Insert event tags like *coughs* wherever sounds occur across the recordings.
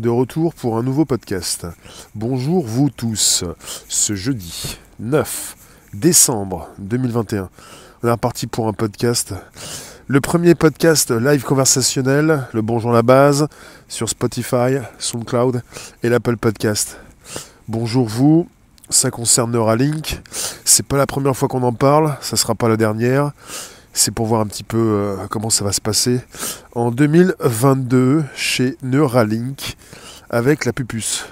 de retour pour un nouveau podcast. Bonjour vous tous. Ce jeudi 9 décembre 2021, on est reparti pour un podcast. Le premier podcast live conversationnel, le Bonjour la base, sur Spotify, SoundCloud et l'Apple Podcast. Bonjour vous, ça concerne Neuralink. C'est pas la première fois qu'on en parle, ça sera pas la dernière c'est pour voir un petit peu euh, comment ça va se passer en 2022 chez Neuralink avec la pupus.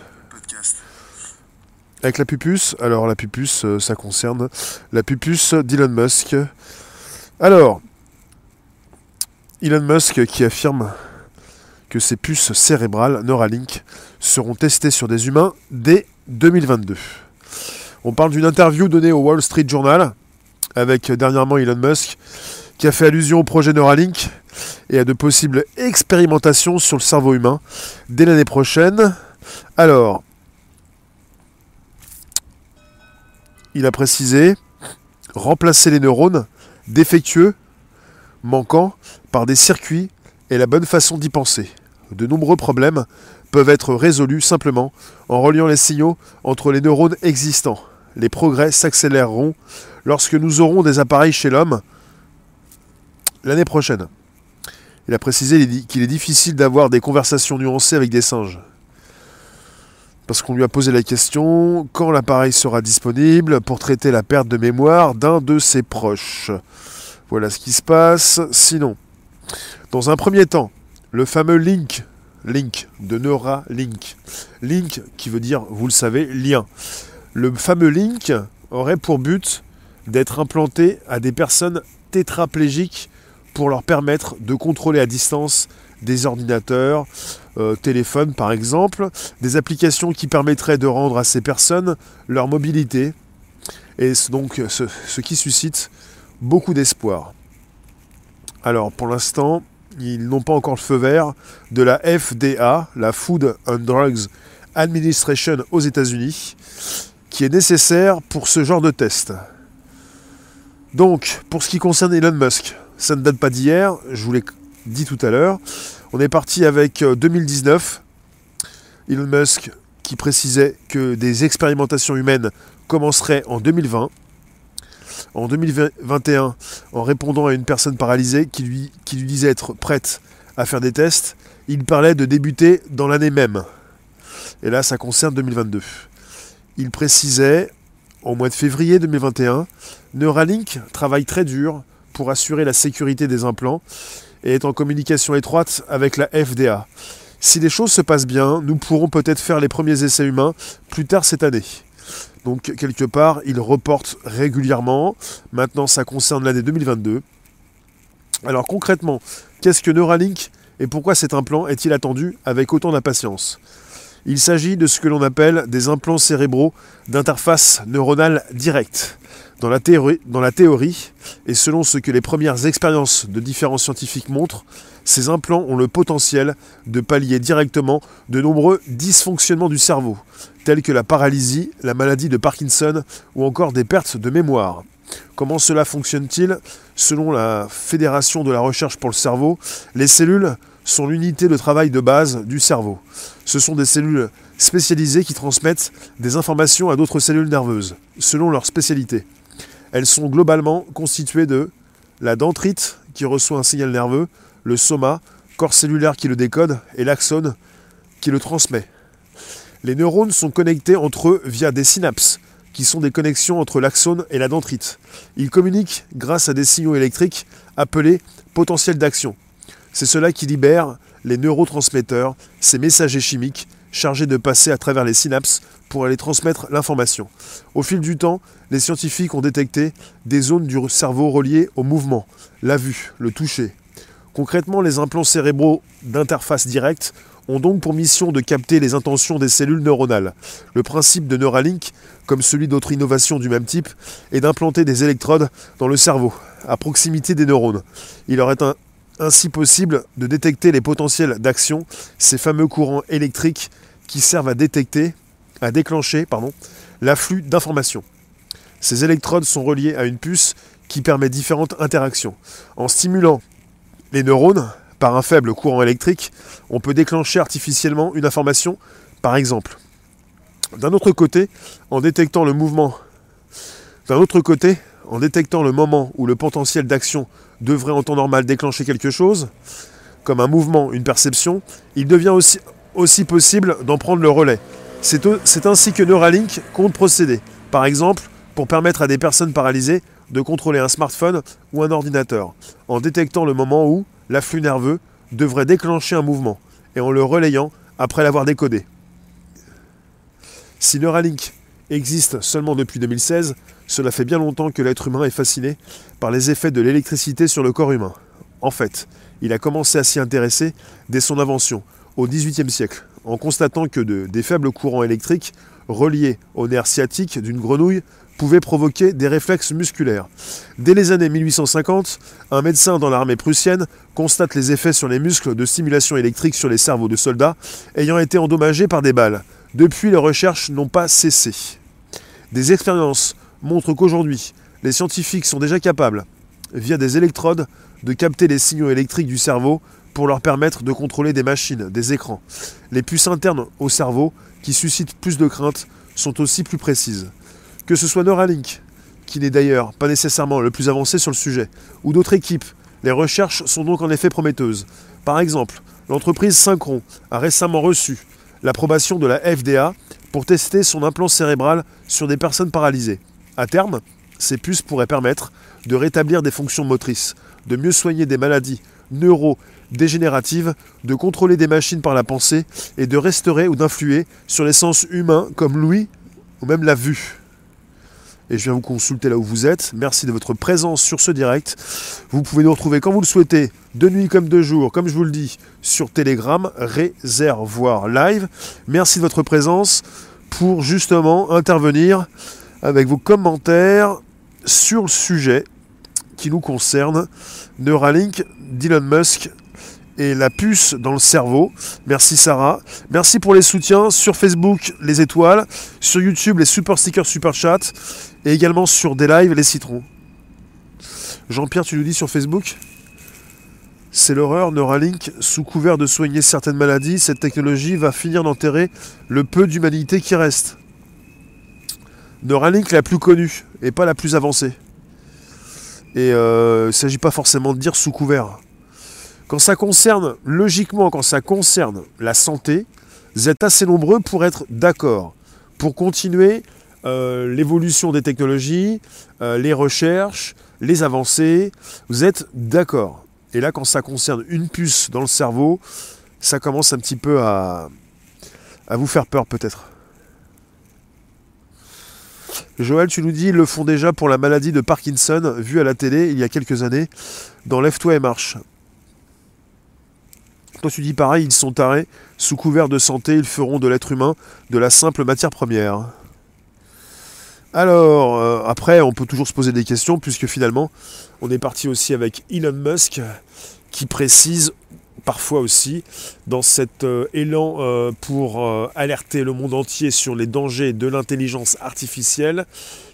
Avec la pupus, alors la pupus, euh, ça concerne la pupus d'Elon Musk. Alors, Elon Musk qui affirme que ces puces cérébrales Neuralink seront testées sur des humains dès 2022. On parle d'une interview donnée au Wall Street Journal avec euh, dernièrement Elon Musk, qui a fait allusion au projet Neuralink et à de possibles expérimentations sur le cerveau humain dès l'année prochaine. Alors, il a précisé remplacer les neurones défectueux, manquants, par des circuits et la bonne façon d'y penser. De nombreux problèmes peuvent être résolus simplement en reliant les signaux entre les neurones existants. Les progrès s'accéléreront lorsque nous aurons des appareils chez l'homme l'année prochaine. Il a précisé qu'il est difficile d'avoir des conversations nuancées avec des singes. Parce qu'on lui a posé la question quand l'appareil sera disponible pour traiter la perte de mémoire d'un de ses proches? Voilà ce qui se passe. Sinon, dans un premier temps, le fameux link, link de Neuralink, link qui veut dire, vous le savez, lien. Le fameux link aurait pour but d'être implanté à des personnes tétraplégiques pour leur permettre de contrôler à distance des ordinateurs, euh, téléphones par exemple, des applications qui permettraient de rendre à ces personnes leur mobilité, et donc ce, ce qui suscite beaucoup d'espoir. Alors pour l'instant, ils n'ont pas encore le feu vert de la FDA, la Food and Drugs Administration aux États-Unis, qui est nécessaire pour ce genre de test. Donc, pour ce qui concerne Elon Musk, ça ne date pas d'hier, je vous l'ai dit tout à l'heure. On est parti avec 2019. Euh, Elon Musk qui précisait que des expérimentations humaines commenceraient en 2020. En 2021, en répondant à une personne paralysée qui lui, qui lui disait être prête à faire des tests, il parlait de débuter dans l'année même. Et là, ça concerne 2022. Il précisait au mois de février 2021, Neuralink travaille très dur pour assurer la sécurité des implants et est en communication étroite avec la FDA. Si les choses se passent bien, nous pourrons peut-être faire les premiers essais humains plus tard cette année. Donc quelque part, il reporte régulièrement. Maintenant, ça concerne l'année 2022. Alors concrètement, qu'est-ce que Neuralink et pourquoi cet implant est-il attendu avec autant d'impatience? Il s'agit de ce que l'on appelle des implants cérébraux d'interface neuronale directe. Dans la, théorie, et selon ce que les premières expériences de différents scientifiques montrent, ces implants ont le potentiel de pallier directement de nombreux dysfonctionnements du cerveau, tels que la paralysie, la maladie de Parkinson ou encore des pertes de mémoire. Comment cela fonctionne-t-il Selon la Fédération de la recherche pour le cerveau, les cellules sont l'unité de travail de base du cerveau. Ce sont des cellules spécialisées qui transmettent des informations à d'autres cellules nerveuses, selon leur spécialité. Elles sont globalement constituées de la dendrite qui reçoit un signal nerveux, le soma, corps cellulaire qui le décode, et l'axone qui le transmet. Les neurones sont connectés entre eux via des synapses, qui sont des connexions entre l'axone et la dendrite. Ils communiquent grâce à des signaux électriques appelés potentiels d'action. C'est cela qui libère les neurotransmetteurs, ces messagers chimiques chargés de passer à travers les synapses pour aller transmettre l'information. Au fil du temps, les scientifiques ont détecté des zones du cerveau reliées au mouvement, la vue, le toucher. Concrètement, les implants cérébraux d'interface directe ont donc pour mission de capter les intentions des cellules neuronales. Le principe de Neuralink, comme celui d'autres innovations du même type, est d'implanter des électrodes dans le cerveau, à proximité des neurones. Il leur est ainsi possible de détecter les potentiels d'action, ces fameux courants électriques qui servent à détecter, à déclencher l'afflux d'informations. Ces électrodes sont reliées à une puce qui permet différentes interactions. En stimulant les neurones par un faible courant électrique, on peut déclencher artificiellement une information, par exemple. D'un autre côté, en détectant le mouvement, d'un autre côté, en détectant le moment où le potentiel d'action devrait en temps normal déclencher quelque chose, comme un mouvement, une perception, il devient aussi, aussi possible d'en prendre le relais. C'est ainsi que Neuralink compte procéder. Par exemple, pour permettre à des personnes paralysées de contrôler un smartphone ou un ordinateur, en détectant le moment où l'afflux nerveux devrait déclencher un mouvement, et en le relayant après l'avoir décodé. Si Neuralink existe seulement depuis 2016, cela fait bien longtemps que l'être humain est fasciné par les effets de l'électricité sur le corps humain. En fait, il a commencé à s'y intéresser dès son invention, au XVIIIe siècle, en constatant que de, des faibles courants électriques reliés au nerf sciatique d'une grenouille pouvaient provoquer des réflexes musculaires. Dès les années 1850, un médecin dans l'armée prussienne constate les effets sur les muscles de stimulation électrique sur les cerveaux de soldats ayant été endommagés par des balles. Depuis, les recherches n'ont pas cessé. Des expériences montrent qu'aujourd'hui, les scientifiques sont déjà capables, via des électrodes, de capter les signaux électriques du cerveau pour leur permettre de contrôler des machines, des écrans. Les puces internes au cerveau, qui suscitent plus de crainte, sont aussi plus précises. Que ce soit Neuralink, qui n'est d'ailleurs pas nécessairement le plus avancé sur le sujet, ou d'autres équipes, les recherches sont donc en effet prometteuses. Par exemple, l'entreprise Synchron a récemment reçu l'approbation de la FDA pour tester son implant cérébral sur des personnes paralysées. À terme, ces puces pourraient permettre de rétablir des fonctions motrices, de mieux soigner des maladies neurodégénératives, de contrôler des machines par la pensée et de restaurer ou d'influer sur les sens humains comme l'ouïe ou même la vue et je viens vous consulter là où vous êtes. Merci de votre présence sur ce direct. Vous pouvez nous retrouver quand vous le souhaitez, de nuit comme de jour, comme je vous le dis, sur Telegram, Réservoir Live. Merci de votre présence pour justement intervenir avec vos commentaires sur le sujet qui nous concerne, Neuralink d'Elon Musk et la puce dans le cerveau. Merci Sarah. Merci pour les soutiens sur Facebook, les étoiles, sur YouTube, les super stickers, super chat, et également sur des lives, les citrons. Jean-Pierre, tu nous dis sur Facebook c'est l'horreur, Neuralink, sous couvert de soigner certaines maladies, cette technologie va finir d'enterrer le peu d'humanité qui reste. Neuralink la plus connue et pas la plus avancée. Et euh, il ne s'agit pas forcément de dire sous couvert. Quand ça concerne, logiquement, quand ça concerne la santé, vous êtes assez nombreux pour être d'accord, pour continuer euh, l'évolution des technologies, euh, les recherches, les avancées. Vous êtes d'accord. Et là, quand ça concerne une puce dans le cerveau, ça commence un petit peu à, à vous faire peur peut-être. Joël, tu nous dis, ils le font déjà pour la maladie de Parkinson, vue à la télé il y a quelques années, dans Lève-toi et marche. Toi, tu dis pareil, ils sont tarés. Sous couvert de santé, ils feront de l'être humain de la simple matière première. Alors, euh, après, on peut toujours se poser des questions, puisque finalement, on est parti aussi avec Elon Musk, qui précise parfois aussi, dans cet euh, élan euh, pour alerter le monde entier sur les dangers de l'intelligence artificielle,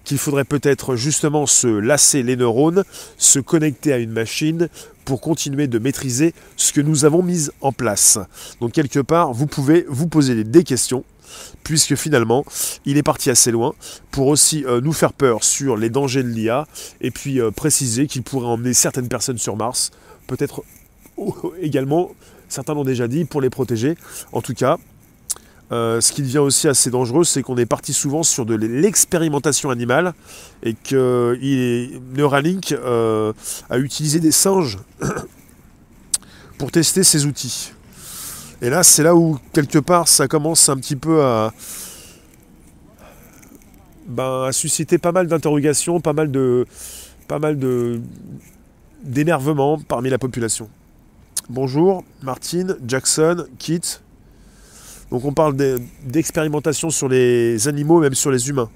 qu'il faudrait peut-être justement se lasser les neurones, se connecter à une machine pour continuer de maîtriser ce que nous avons mis en place. Donc quelque part, vous pouvez vous poser des questions puisque finalement, il est parti assez loin pour aussi euh, nous faire peur sur les dangers de l'IA, et puis euh, préciser qu'il pourrait emmener certaines personnes sur Mars, peut-être également, certains l'ont déjà dit, pour les protéger. En tout cas, euh, ce qui devient aussi assez dangereux, c'est qu'on est parti souvent sur de l'expérimentation animale et que Neuralink euh, a utilisé des singes *coughs* pour tester ses outils. Et là, c'est là où, quelque part, ça commence un petit peu à, ben, susciter pas mal d'interrogations, pas mal de pas mal d'énervement parmi la population. Bonjour, Martine, Jackson, Kit, donc on parle d'expérimentation sur les animaux, même sur les humains.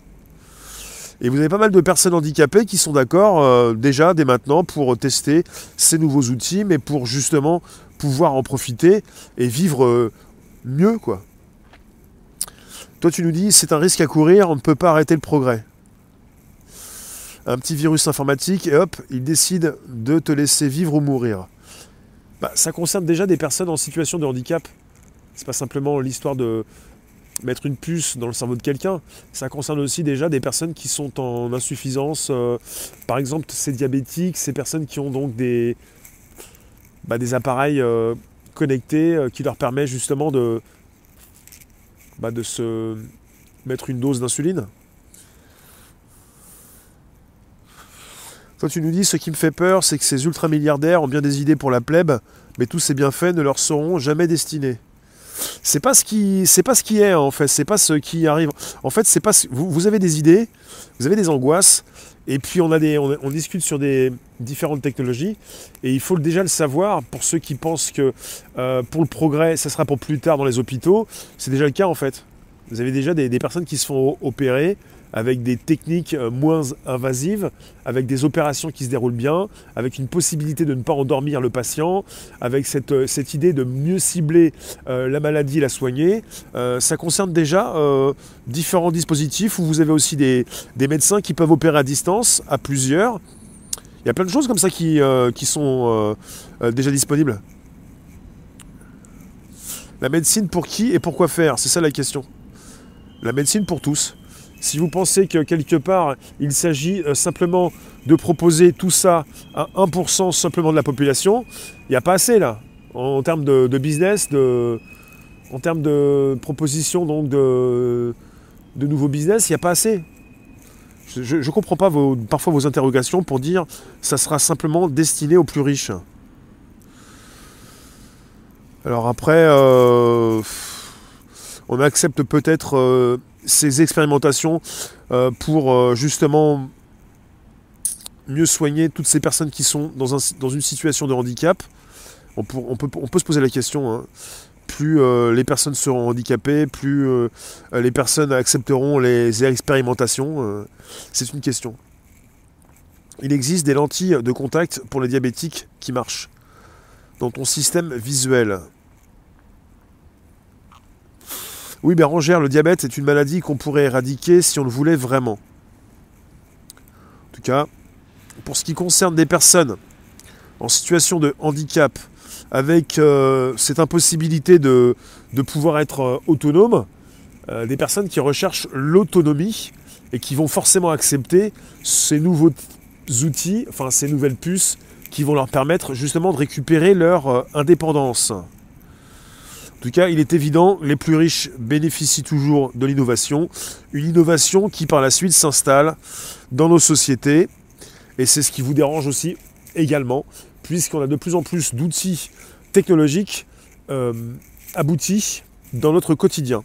Et vous avez pas mal de personnes handicapées qui sont d'accord euh, déjà dès maintenant pour tester ces nouveaux outils, mais pour justement pouvoir en profiter et vivre euh, mieux, quoi. Toi, tu nous dis, c'est un risque à courir, on ne peut pas arrêter le progrès. Un petit virus informatique, et hop, il décide de te laisser vivre ou mourir. Bah, ça concerne déjà des personnes en situation de handicap. C'est pas simplement l'histoire de mettre une puce dans le cerveau de quelqu'un. Ça concerne aussi déjà des personnes qui sont en insuffisance. Euh, par exemple, ces diabétiques, ces personnes qui ont donc des, bah, des appareils euh, connectés euh, qui leur permettent justement de, bah, de se mettre une dose d'insuline. Toi, tu nous dis, ce qui me fait peur, c'est que ces ultramilliardaires ont bien des idées pour la plèbe, mais tous ces bienfaits ne leur seront jamais destinés. C'est pas ce qui, c'est pas ce qui est en fait, c'est pas ce qui arrive. En fait, c'est pas, vous, vous, avez des idées, vous avez des angoisses, et puis on a des, on, discute sur des différentes technologies, et il faut déjà le savoir pour ceux qui pensent que euh, pour le progrès, ça sera pour plus tard dans les hôpitaux. C'est déjà le cas en fait. Vous avez déjà des personnes qui se font opérer avec des techniques euh, moins invasives, avec des opérations qui se déroulent bien, avec une possibilité de ne pas endormir le patient, avec cette, euh, cette idée de mieux cibler euh, la maladie et la soigner. ça concerne déjà différents dispositifs où vous avez aussi des, médecins qui peuvent opérer à distance, à plusieurs. Il y a plein de choses comme ça qui, qui sont déjà disponibles. La médecine pour qui et pourquoi faire? C'est ça la question. La médecine pour tous. Si vous pensez que quelque part, il s'agit euh, simplement de proposer tout ça à 1% simplement de la population, il n'y a pas assez là. En, termes de, business, en termes de proposition donc de, nouveaux business, il n'y a pas assez. Je ne comprends pas parfois vos interrogations pour dire ça sera simplement destiné aux plus riches. Alors après, euh, on accepte peut-être euh, ces expérimentations euh, pour euh, justement mieux soigner toutes ces personnes qui sont dans, une situation de handicap. On, peut, se poser la question. Hein. Plus euh, les personnes seront handicapées, plus les personnes accepteront les expérimentations. C'est une question. Il existe des lentilles de contact pour les diabétiques qui marchent dans ton système visuel. Oui, Bérangère, le diabète est une maladie qu'on pourrait éradiquer si on le voulait vraiment. En tout cas, pour ce qui concerne des personnes en situation de handicap, avec euh, cette impossibilité de, pouvoir être euh, autonome, euh, des personnes qui recherchent l'autonomie et qui vont forcément accepter ces nouveaux outils, enfin ces nouvelles puces qui vont leur permettre justement de récupérer leur indépendance. Tout cas, il est évident, les plus riches bénéficient toujours de l'innovation, une innovation qui par la suite s'installe dans nos sociétés, et c'est ce qui vous dérange aussi également, puisqu'on a de plus en plus d'outils technologiques euh, aboutis dans notre quotidien.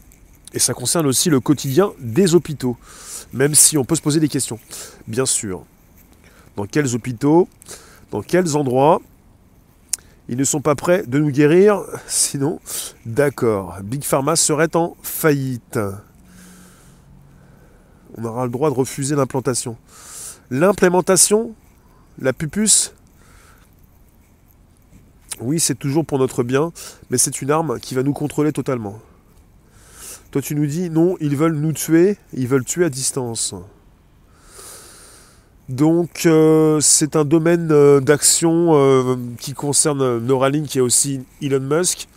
Et ça concerne aussi le quotidien des hôpitaux, même si on peut se poser des questions, bien sûr. Dans quels hôpitaux Dans quels endroits ils ne sont pas prêts de nous guérir, sinon, d'accord, Big Pharma serait en faillite. On aura le droit de refuser l'implantation. L'implémentation, la pupus, oui, c'est toujours pour notre bien, mais c'est une arme qui va nous contrôler totalement. Toi, tu nous dis, non, ils veulent nous tuer, ils veulent tuer à distance. Donc euh, c'est un domaine euh, d'action euh, qui concerne Neuralink et aussi Elon Musk.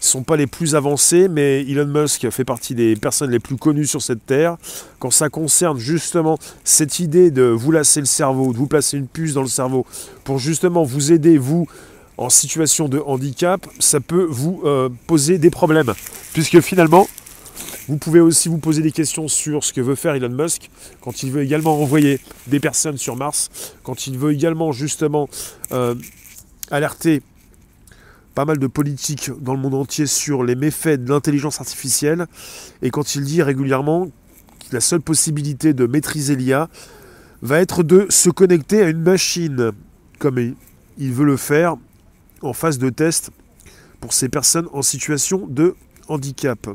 Ils ne sont pas les plus avancés, mais Elon Musk fait partie des personnes les plus connues sur cette terre. Quand ça concerne justement cette idée de vous lasser le cerveau, de vous placer une puce dans le cerveau, pour justement vous aider, vous, en situation de handicap, ça peut vous poser des problèmes. Puisque finalement, vous pouvez aussi vous poser des questions sur ce que veut faire Elon Musk quand il veut également envoyer des personnes sur Mars, quand il veut également justement euh, alerter pas mal de politiques dans le monde entier sur les méfaits de l'intelligence artificielle, et quand il dit régulièrement que la seule possibilité de maîtriser l'IA va être de se connecter à une machine, comme il veut le faire en phase de test pour ces personnes en situation de handicap.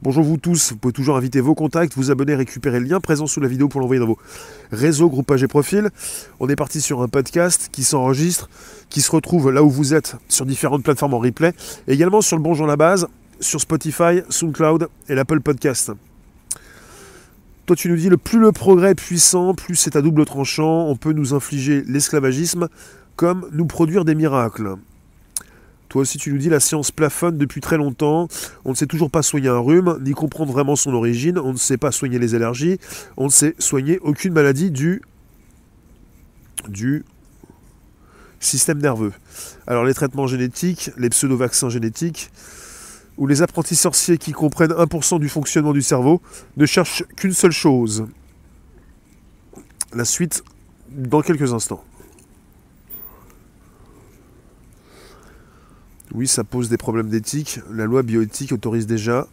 Bonjour vous tous, vous pouvez toujours inviter vos contacts, vous abonner, récupérer le lien présent sous la vidéo pour l'envoyer dans vos réseaux, groupages et profils. On est parti sur un podcast qui s'enregistre, qui se retrouve là où vous êtes sur différentes plateformes en replay, également sur le Bonjour la base, sur Spotify, SoundCloud et l'Apple Podcast. Toi tu nous dis, le plus le progrès est puissant, plus c'est à double tranchant, on peut nous infliger l'esclavagisme, comme nous produire des miracles. Toi aussi, tu nous dis la science plafonne depuis très longtemps. On ne sait toujours pas soigner un rhume, ni comprendre vraiment son origine. On ne sait pas soigner les allergies. On ne sait soigner aucune maladie du, du système nerveux. Alors, les traitements génétiques, les pseudo-vaccins génétiques, ou les apprentis sorciers qui comprennent 1% du fonctionnement du cerveau ne cherchent qu'une seule chose. La suite dans quelques instants. Oui, ça pose des problèmes d'éthique. La loi bioéthique autorise déjà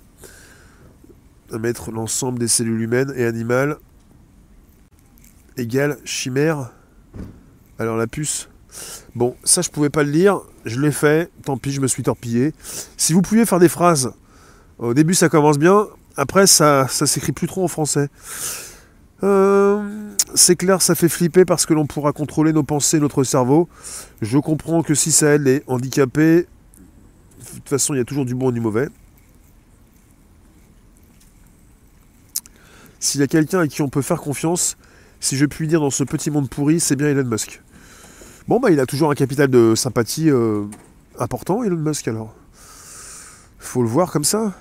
à mettre l'ensemble des cellules humaines et animales égale chimère. Alors la puce. Bon, ça je pouvais pas le lire, je l'ai fait, tant pis, je me suis torpillé. Si vous pouviez faire des phrases, au début ça commence bien, après ça, ça s'écrit plus trop en français. Euh, c'est clair, ça fait flipper parce que l'on pourra contrôler nos pensées, notre cerveau. Je comprends que si ça aide les handicapés, toute façon, il y a toujours du bon et du mauvais. S'il y a quelqu'un à qui on peut faire confiance, si je puis dire dans ce petit monde pourri, c'est bien Elon Musk. Bon, bah, il a toujours un capital de sympathie euh, important, Elon Musk, alors. Faut le voir comme ça.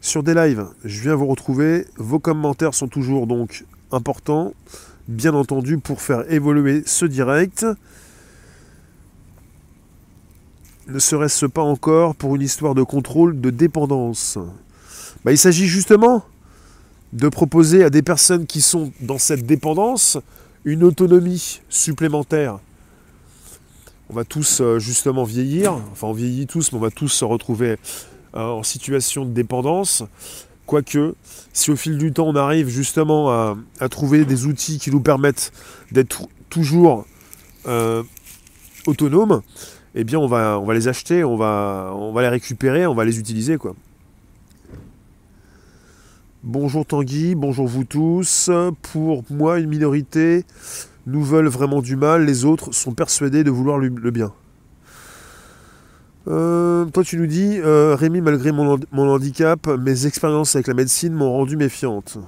Sur des lives, je viens vous retrouver. Vos commentaires sont toujours donc importants, bien entendu, pour faire évoluer ce direct ne serait-ce pas encore pour une histoire de contrôle de dépendance? Bah, Il s'agit justement de proposer à des personnes qui sont dans cette dépendance une autonomie supplémentaire. On va tous euh, justement vieillir, enfin on vieillit tous, mais on va tous se retrouver euh, en situation de dépendance. Quoique, si au fil du temps on arrive justement à, trouver des outils qui nous permettent d'être toujours euh, autonomes, eh bien on va, les acheter, on va, les récupérer, on va les utiliser quoi. Bonjour Tanguy, bonjour vous tous. Pour moi, une minorité nous veulent vraiment du mal, les autres sont persuadés de vouloir le bien. Euh, toi tu nous dis, euh, Rémi, malgré mon, mon handicap, mes expériences avec la médecine m'ont rendu méfiante.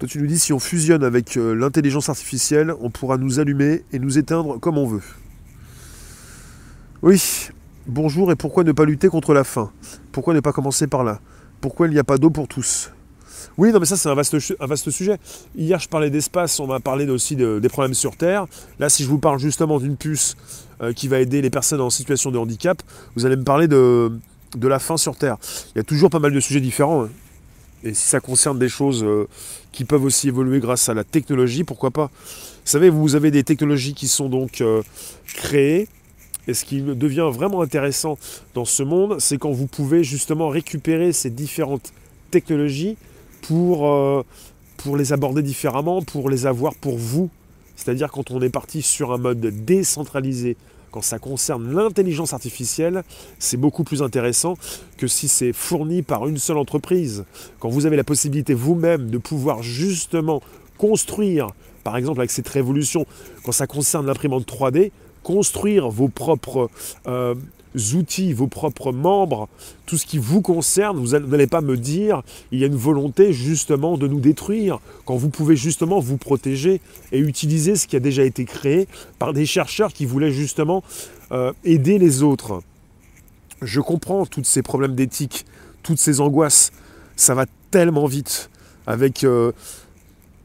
Toi tu nous dis, si on fusionne avec euh, l'intelligence artificielle, on pourra nous allumer et nous éteindre comme on veut. Oui, bonjour et pourquoi ne pas lutter contre la faim? Pourquoi ne pas commencer par là? Pourquoi il n'y a pas d'eau pour tous? Oui, non, mais ça, c'est un vaste, sujet. Hier, je parlais d'espace, on m'a parlé aussi des problèmes sur Terre. Là, si je vous parle justement d'une puce euh, qui va aider les personnes en situation de handicap, vous allez me parler de, de la faim sur Terre. Il y a toujours pas mal de sujets différents. Hein. Et si ça concerne des choses euh, qui peuvent aussi évoluer grâce à la technologie, pourquoi pas? Vous savez, vous avez des technologies qui sont donc euh, créées et ce qui devient vraiment intéressant dans ce monde, c'est quand vous pouvez justement récupérer ces différentes technologies pour, euh, pour les aborder différemment, pour les avoir pour vous. C'est-à-dire quand on est parti sur un mode décentralisé, quand ça concerne l'intelligence artificielle, c'est beaucoup plus intéressant que si c'est fourni par une seule entreprise. Quand vous avez la possibilité vous-même de pouvoir justement construire, par exemple avec cette révolution, quand ça concerne l'imprimante 3D, construire vos propres euh, outils, vos propres membres, tout ce qui vous concerne, vous n'allez pas me dire il y a une volonté justement de nous détruire, quand vous pouvez justement vous protéger et utiliser ce qui a déjà été créé par des chercheurs qui voulaient justement euh, aider les autres. Je comprends tous ces problèmes d'éthique, toutes ces angoisses, ça va tellement vite avec... Euh,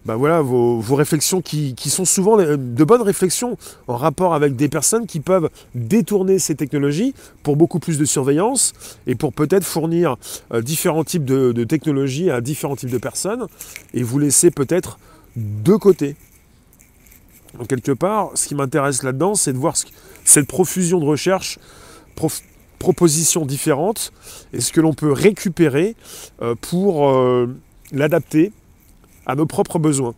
bah voilà, vos, réflexions qui, sont souvent de bonnes réflexions en rapport avec des personnes qui peuvent détourner ces technologies pour beaucoup plus de surveillance et pour peut-être fournir euh, différents types de, technologies à différents types de personnes et vous laisser peut-être de côté. Donc quelque part, ce qui m'intéresse là-dedans, c'est de voir cette profusion de recherches, propositions différentes, et ce que l'on peut récupérer euh, pour euh, l'adapter à nos propres besoins.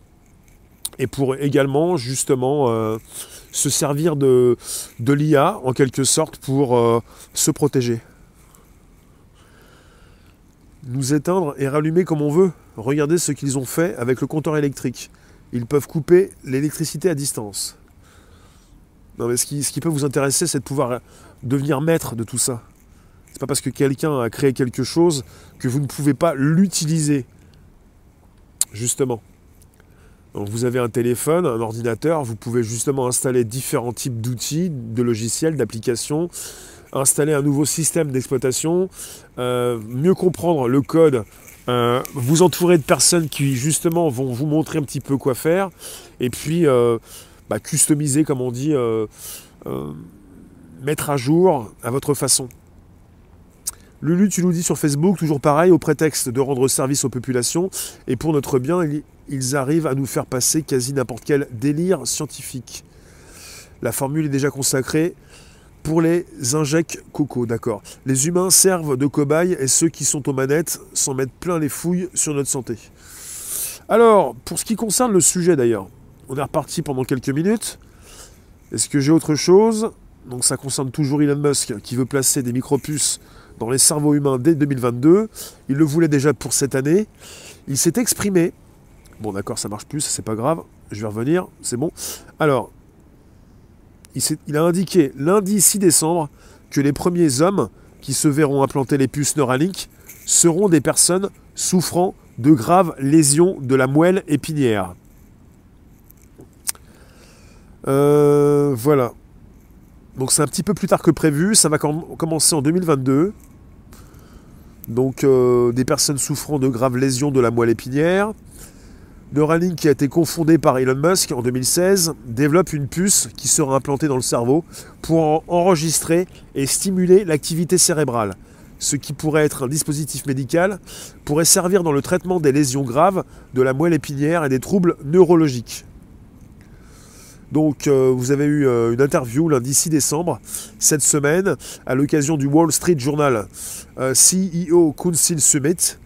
Et pour également justement euh, se servir de, l'IA en quelque sorte pour euh, se protéger. Nous éteindre et rallumer comme on veut. Regardez ce qu'ils ont fait avec le compteur électrique. Ils peuvent couper l'électricité à distance. Non mais ce qui, ce qui peut vous intéresser, c'est de pouvoir devenir maître de tout ça. C'est pas parce que quelqu'un a créé quelque chose que vous ne pouvez pas l'utiliser justement. Vous avez un téléphone, un ordinateur, vous pouvez justement installer différents types d'outils, de logiciels, d'applications, installer un nouveau système d'exploitation, euh, mieux comprendre le code, euh, vous entourer de personnes qui justement vont vous montrer un petit peu quoi faire, et puis euh, bah, customiser, comme on dit, mettre à jour à votre façon. Lulu, tu nous dis sur Facebook, toujours pareil, au prétexte de rendre service aux populations, et pour notre bien, ils arrivent à nous faire passer quasi n'importe quel délire scientifique. La formule est déjà consacrée pour les injects coco, d'accord. Les humains servent de cobayes et ceux qui sont aux manettes s'en mettent plein les fouilles sur notre santé. Alors, pour ce qui concerne le sujet d'ailleurs, on est reparti pendant quelques minutes. Est-ce que j'ai autre chose? Donc ça concerne toujours Elon Musk qui veut placer des micropuces dans les cerveaux humains dès 2022. Il le voulait déjà pour cette année. Il s'est exprimé. Bon, d'accord, ça marche plus, c'est pas grave. Je vais revenir, c'est bon. Alors, il, a indiqué lundi 6 décembre que les premiers hommes qui se verront implanter les puces Neuralink seront des personnes souffrant de graves lésions de la moelle épinière. Euh, voilà. Donc c'est un petit peu plus tard que prévu, ça va commencer en 2022. Donc euh, des personnes souffrant de graves lésions de la moelle épinière. Neuralink, qui a été confondé par Elon Musk en 2016, développe une puce qui sera implantée dans le cerveau pour enregistrer et stimuler l'activité cérébrale. Ce qui pourrait être un dispositif médical pourrait servir dans le traitement des lésions graves de la moelle épinière et des troubles neurologiques. Donc euh, vous avez eu euh, une interview lundi 6 décembre cette semaine à l'occasion du Wall Street Journal euh, CEO Council Summit.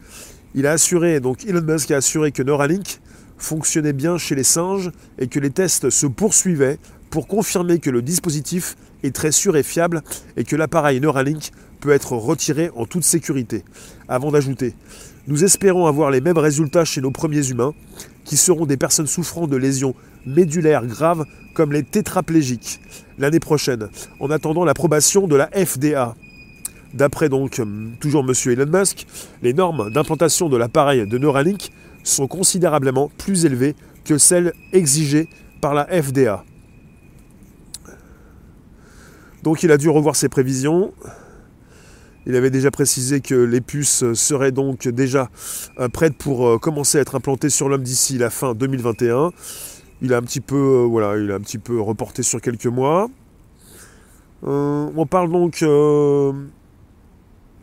Il a assuré, donc Elon Musk a assuré que Neuralink fonctionnait bien chez les singes et que les tests se poursuivaient pour confirmer que le dispositif est très sûr et fiable et que l'appareil Neuralink peut être retiré en toute sécurité. Avant d'ajouter, nous espérons avoir les mêmes résultats chez nos premiers humains, qui seront des personnes souffrant de lésions médulaires graves comme les tétraplégiques l'année prochaine, en attendant l'approbation de la FDA. D'après donc toujours M. Elon Musk, les normes d'implantation de l'appareil de Neuralink sont considérablement plus élevées que celles exigées par la FDA. Donc il a dû revoir ses prévisions. Il avait déjà précisé que les puces seraient donc déjà euh, prêtes pour euh, commencer à être implantées sur l'homme d'ici la fin 2021. Il a un petit peu, euh, voilà, il a un petit peu reporté sur quelques mois. on parle donc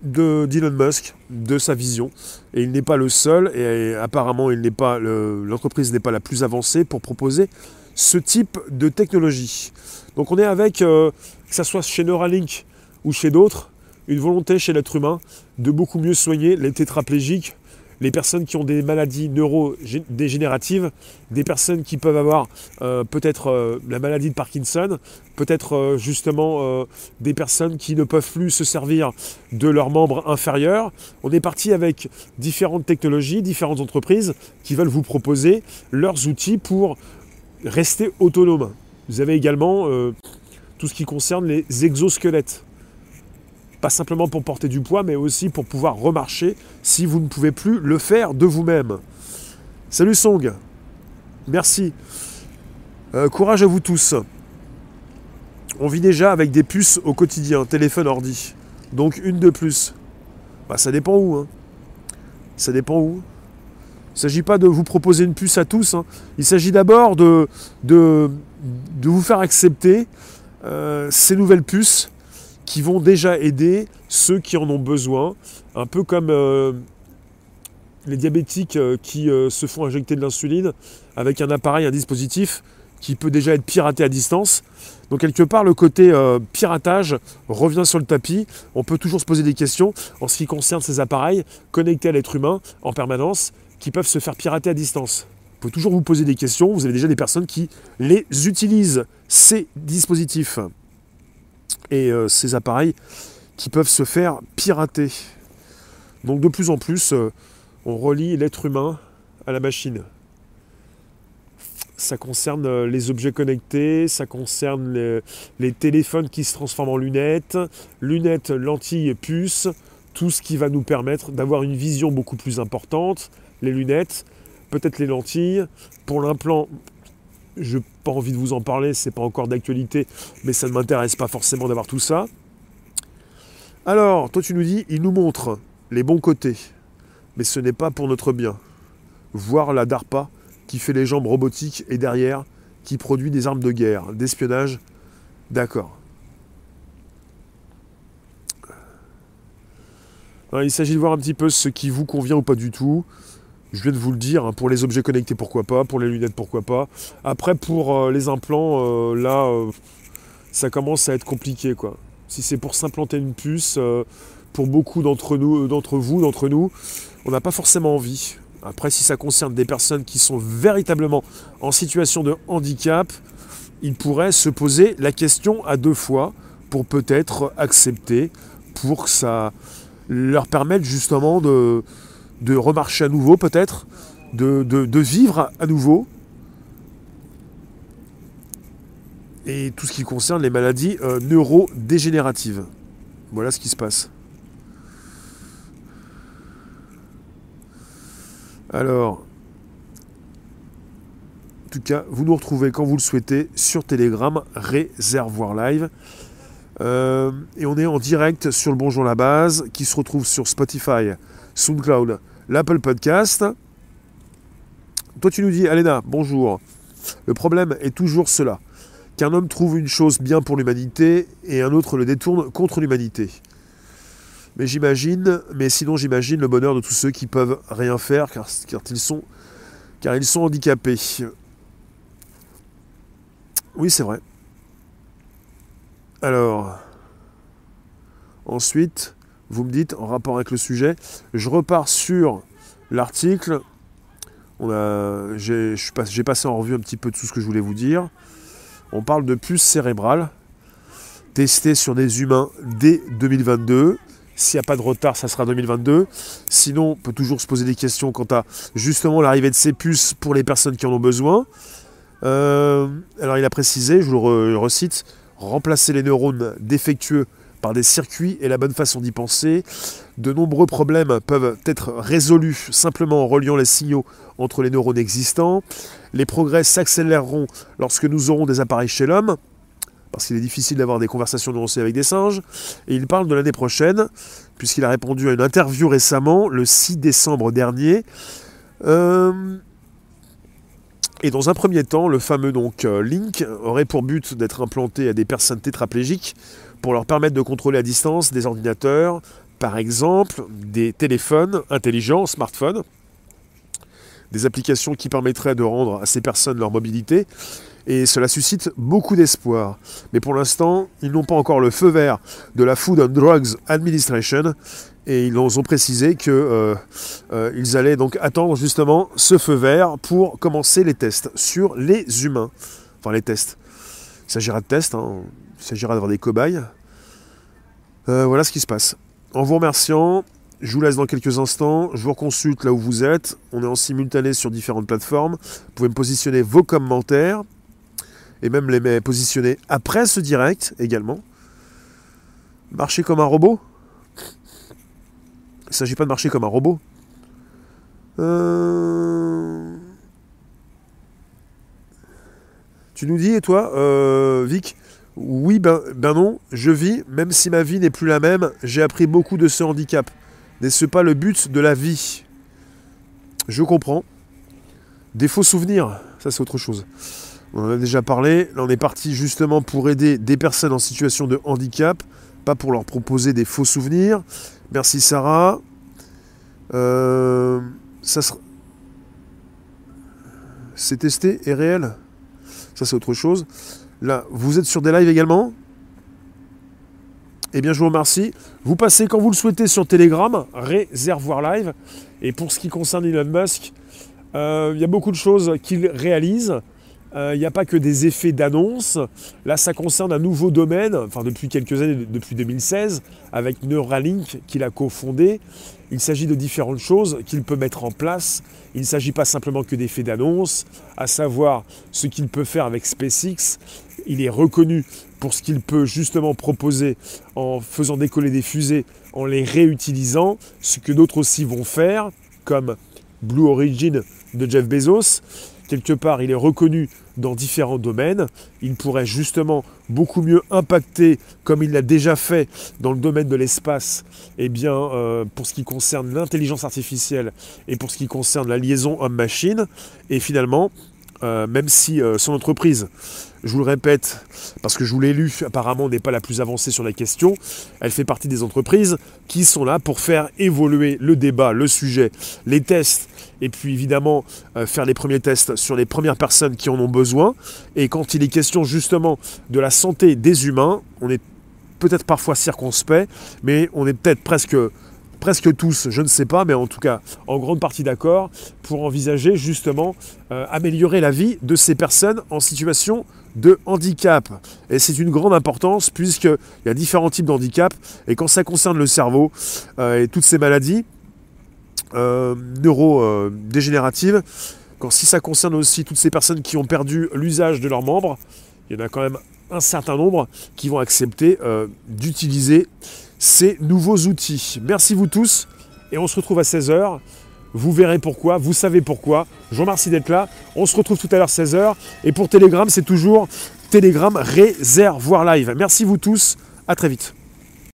de d'Elon Musk, de sa vision, et il n'est pas le seul. Et, apparemment, l'entreprise n'est pas la plus avancée pour proposer ce type de technologie. Donc, on est avec, que ce soit chez Neuralink ou chez d'autres, une volonté chez l'être humain de beaucoup mieux soigner les tétraplégiques, les personnes qui ont des maladies neurodégénératives, des personnes qui peuvent avoir euh, peut-être euh, la maladie de Parkinson, peut-être euh, justement des personnes qui ne peuvent plus se servir de leurs membres inférieurs. On est parti avec différentes technologies, différentes entreprises qui veulent vous proposer leurs outils pour rester autonome. Vous avez également tout ce qui concerne les exosquelettes pas simplement pour porter du poids, mais aussi pour pouvoir remarcher si vous ne pouvez plus le faire de vous-même. Salut Song, merci. Euh, courage à vous tous. On vit déjà avec des puces au quotidien, téléphone, ordi. Donc une de plus. Bah, ça dépend où. Hein. Ça dépend où. Il ne s'agit pas de vous proposer une puce à tous. Hein. Il s'agit d'abord de, de, vous faire accepter euh, ces nouvelles puces qui vont déjà aider ceux qui en ont besoin, un peu comme euh, les diabétiques euh, qui euh, se font injecter de l'insuline avec un appareil, un dispositif qui peut déjà être piraté à distance. Donc quelque part, le côté piratage revient sur le tapis. On peut toujours se poser des questions en ce qui concerne ces appareils connectés à l'être humain en permanence qui peuvent se faire pirater à distance. Vous pouvez toujours vous poser des questions. Vous avez déjà des personnes qui les utilisent, ces dispositifs et euh, ces appareils qui peuvent se faire pirater. Donc de plus en plus, euh, on relie l'être humain à la machine. Ça concerne euh, les objets connectés, ça concerne les, téléphones qui se transforment en lunettes, lunettes, lentilles puces, tout ce qui va nous permettre d'avoir une vision beaucoup plus importante, les lunettes, peut-être les lentilles. Pour l'implant, je n'ai pas envie de vous en parler, c'est pas encore d'actualité, mais ça ne m'intéresse pas forcément d'avoir tout ça. Alors, toi tu nous dis, il nous montre les bons côtés, mais ce n'est pas pour notre bien. Voir la DARPA qui fait les jambes robotiques et derrière qui produit des armes de guerre, d'espionnage, d'accord. il s'agit de voir un petit peu ce qui vous convient ou pas du tout. Je viens de vous le dire, hein, pour les objets connectés, pourquoi pas, pour les lunettes, pourquoi pas. Après, pour euh, les implants, euh, là, euh, ça commence à être compliqué, quoi. Si c'est pour s'implanter une puce, pour beaucoup d'entre nous, d'entre vous, d'entre nous, on n'a pas forcément envie. Après, si ça concerne des personnes qui sont véritablement en situation de handicap, ils pourraient se poser la question à deux fois pour peut-être accepter, pour que ça leur permette justement de, de remarcher à nouveau peut-être, de, vivre à nouveau. Et tout ce qui concerne les maladies euh, neurodégénératives. Voilà ce qui se passe. Alors, en tout cas, vous nous retrouvez quand vous le souhaitez sur Telegram, Réservoir Live. Euh, et on est en direct sur le Bonjour la base, qui se retrouve sur Spotify, SoundCloud, l'Apple Podcast. Toi, tu nous dis, Alena, bonjour. Le problème est toujours cela qu'un homme trouve une chose bien pour l'humanité et un autre le détourne contre l'humanité. Mais j'imagine, mais sinon j'imagine le bonheur de tous ceux qui peuvent rien faire car, ils sont handicapés. Oui, c'est vrai. Alors, ensuite, vous me dites, en rapport avec le sujet, je repars sur l'article. J'ai passé en revue un petit peu tout ce que je voulais vous dire. On parle de puces cérébrales testées sur des humains dès 2022. S'il n'y a pas de retard, ça sera 2022. Sinon, on peut toujours se poser des questions quant à justement l'arrivée de ces puces pour les personnes qui en ont besoin. Euh, alors, il a précisé, je vous le recite, remplacer les neurones défectueux par des circuits est la bonne façon d'y penser. De nombreux problèmes peuvent être résolus simplement en reliant les signaux entre les neurones existants. Les progrès s'accéléreront lorsque nous aurons des appareils chez l'homme, parce qu'il est difficile d'avoir des conversations nuancées avec des singes. Et il parle de l'année prochaine, puisqu'il a répondu à une interview récemment, le 6 décembre dernier. Euh, et dans un premier temps, le fameux donc euh, Link aurait pour but d'être implanté à des personnes tétraplégiques pour leur permettre de contrôler à distance des ordinateurs, par exemple des téléphones intelligents, smartphones, des applications qui permettraient de rendre à ces personnes leur mobilité. Et cela suscite beaucoup d'espoir. Mais pour l'instant, ils n'ont pas encore le feu vert de la Food and Drugs Administration et ils ont précisé qu'ils euh, euh, allaient donc attendre justement ce feu vert pour commencer les tests sur les humains. Enfin les tests. Il s'agira de tests, hein. Il s'agira d'avoir des cobayes. Euh, voilà ce qui se passe. En vous remerciant, je vous laisse dans quelques instants, je vous reconsulte là où vous êtes. On est en simultané sur différentes plateformes. Vous pouvez me positionner vos commentaires et même les positionner après ce direct également. Marcher comme un robot il ne s'agit pas de marcher comme un robot. Euh, tu nous dis, et toi, euh, Vic Oui, ben, ben non, je vis, même si ma vie n'est plus la même, j'ai appris beaucoup de ce handicap. N'est-ce pas le but de la vie? Je comprends. Des faux souvenirs, ça c'est autre chose. On en a déjà parlé. Là, on est parti justement pour aider des personnes en situation de handicap, pas pour leur proposer des faux souvenirs. Merci Sarah. Euh, ça C'est testé et réel? Ça c'est autre chose. Là, vous êtes sur des lives également Eh bien je vous remercie. Vous passez quand vous le souhaitez sur Telegram, réservoir live. Et pour ce qui concerne Elon Musk, euh, il y a beaucoup de choses qu'il réalise. Euh, il n'y a pas que des effets d'annonce. Là, ça concerne un nouveau domaine, enfin depuis quelques années, depuis 2016, avec Neuralink qu'il a cofondé. Il s'agit de différentes choses qu'il peut mettre en place. Il ne s'agit pas simplement que d'effets d'annonce, à savoir ce qu'il peut faire avec SpaceX. Il est reconnu pour ce qu'il peut justement proposer en faisant décoller des fusées, en les réutilisant, ce que d'autres aussi vont faire, comme Blue Origin de Jeff Bezos. Quelque part, il est reconnu dans différents domaines. Il pourrait justement beaucoup mieux impacter, comme il l'a déjà fait dans le domaine de l'espace, eh bien, euh, pour ce qui concerne l'intelligence artificielle et pour ce qui concerne la liaison homme-machine. Et finalement, euh, même si euh, son entreprise, je vous le répète, parce que je vous l'ai lu, apparemment n'est pas la plus avancée sur la question, elle fait partie des entreprises qui sont là pour faire évoluer le débat, le sujet, les tests, et puis évidemment euh, faire les premiers tests sur les premières personnes qui en ont besoin. Et quand il est question justement de la santé des humains, on est peut-être parfois circonspect, mais on est peut-être presque presque tous, je ne sais pas, mais en tout cas en grande partie d'accord, pour envisager justement euh, améliorer la vie de ces personnes en situation de handicap. Et c'est une grande importance puisqu'il y a différents types de handicap, et quand ça concerne le cerveau euh, et toutes ces maladies euh, neurodégénératives, quand si ça concerne aussi toutes ces personnes qui ont perdu l'usage de leurs membres, il y en a quand même un certain nombre qui vont accepter d'utiliser ces nouveaux outils. Merci vous tous et on se retrouve à 16h. Vous verrez pourquoi, vous savez pourquoi. Je vous remercie d'être là. On se retrouve tout à l'heure 16h. Et pour Telegram, c'est toujours Telegram Réservoir Live. Merci vous tous. À très vite.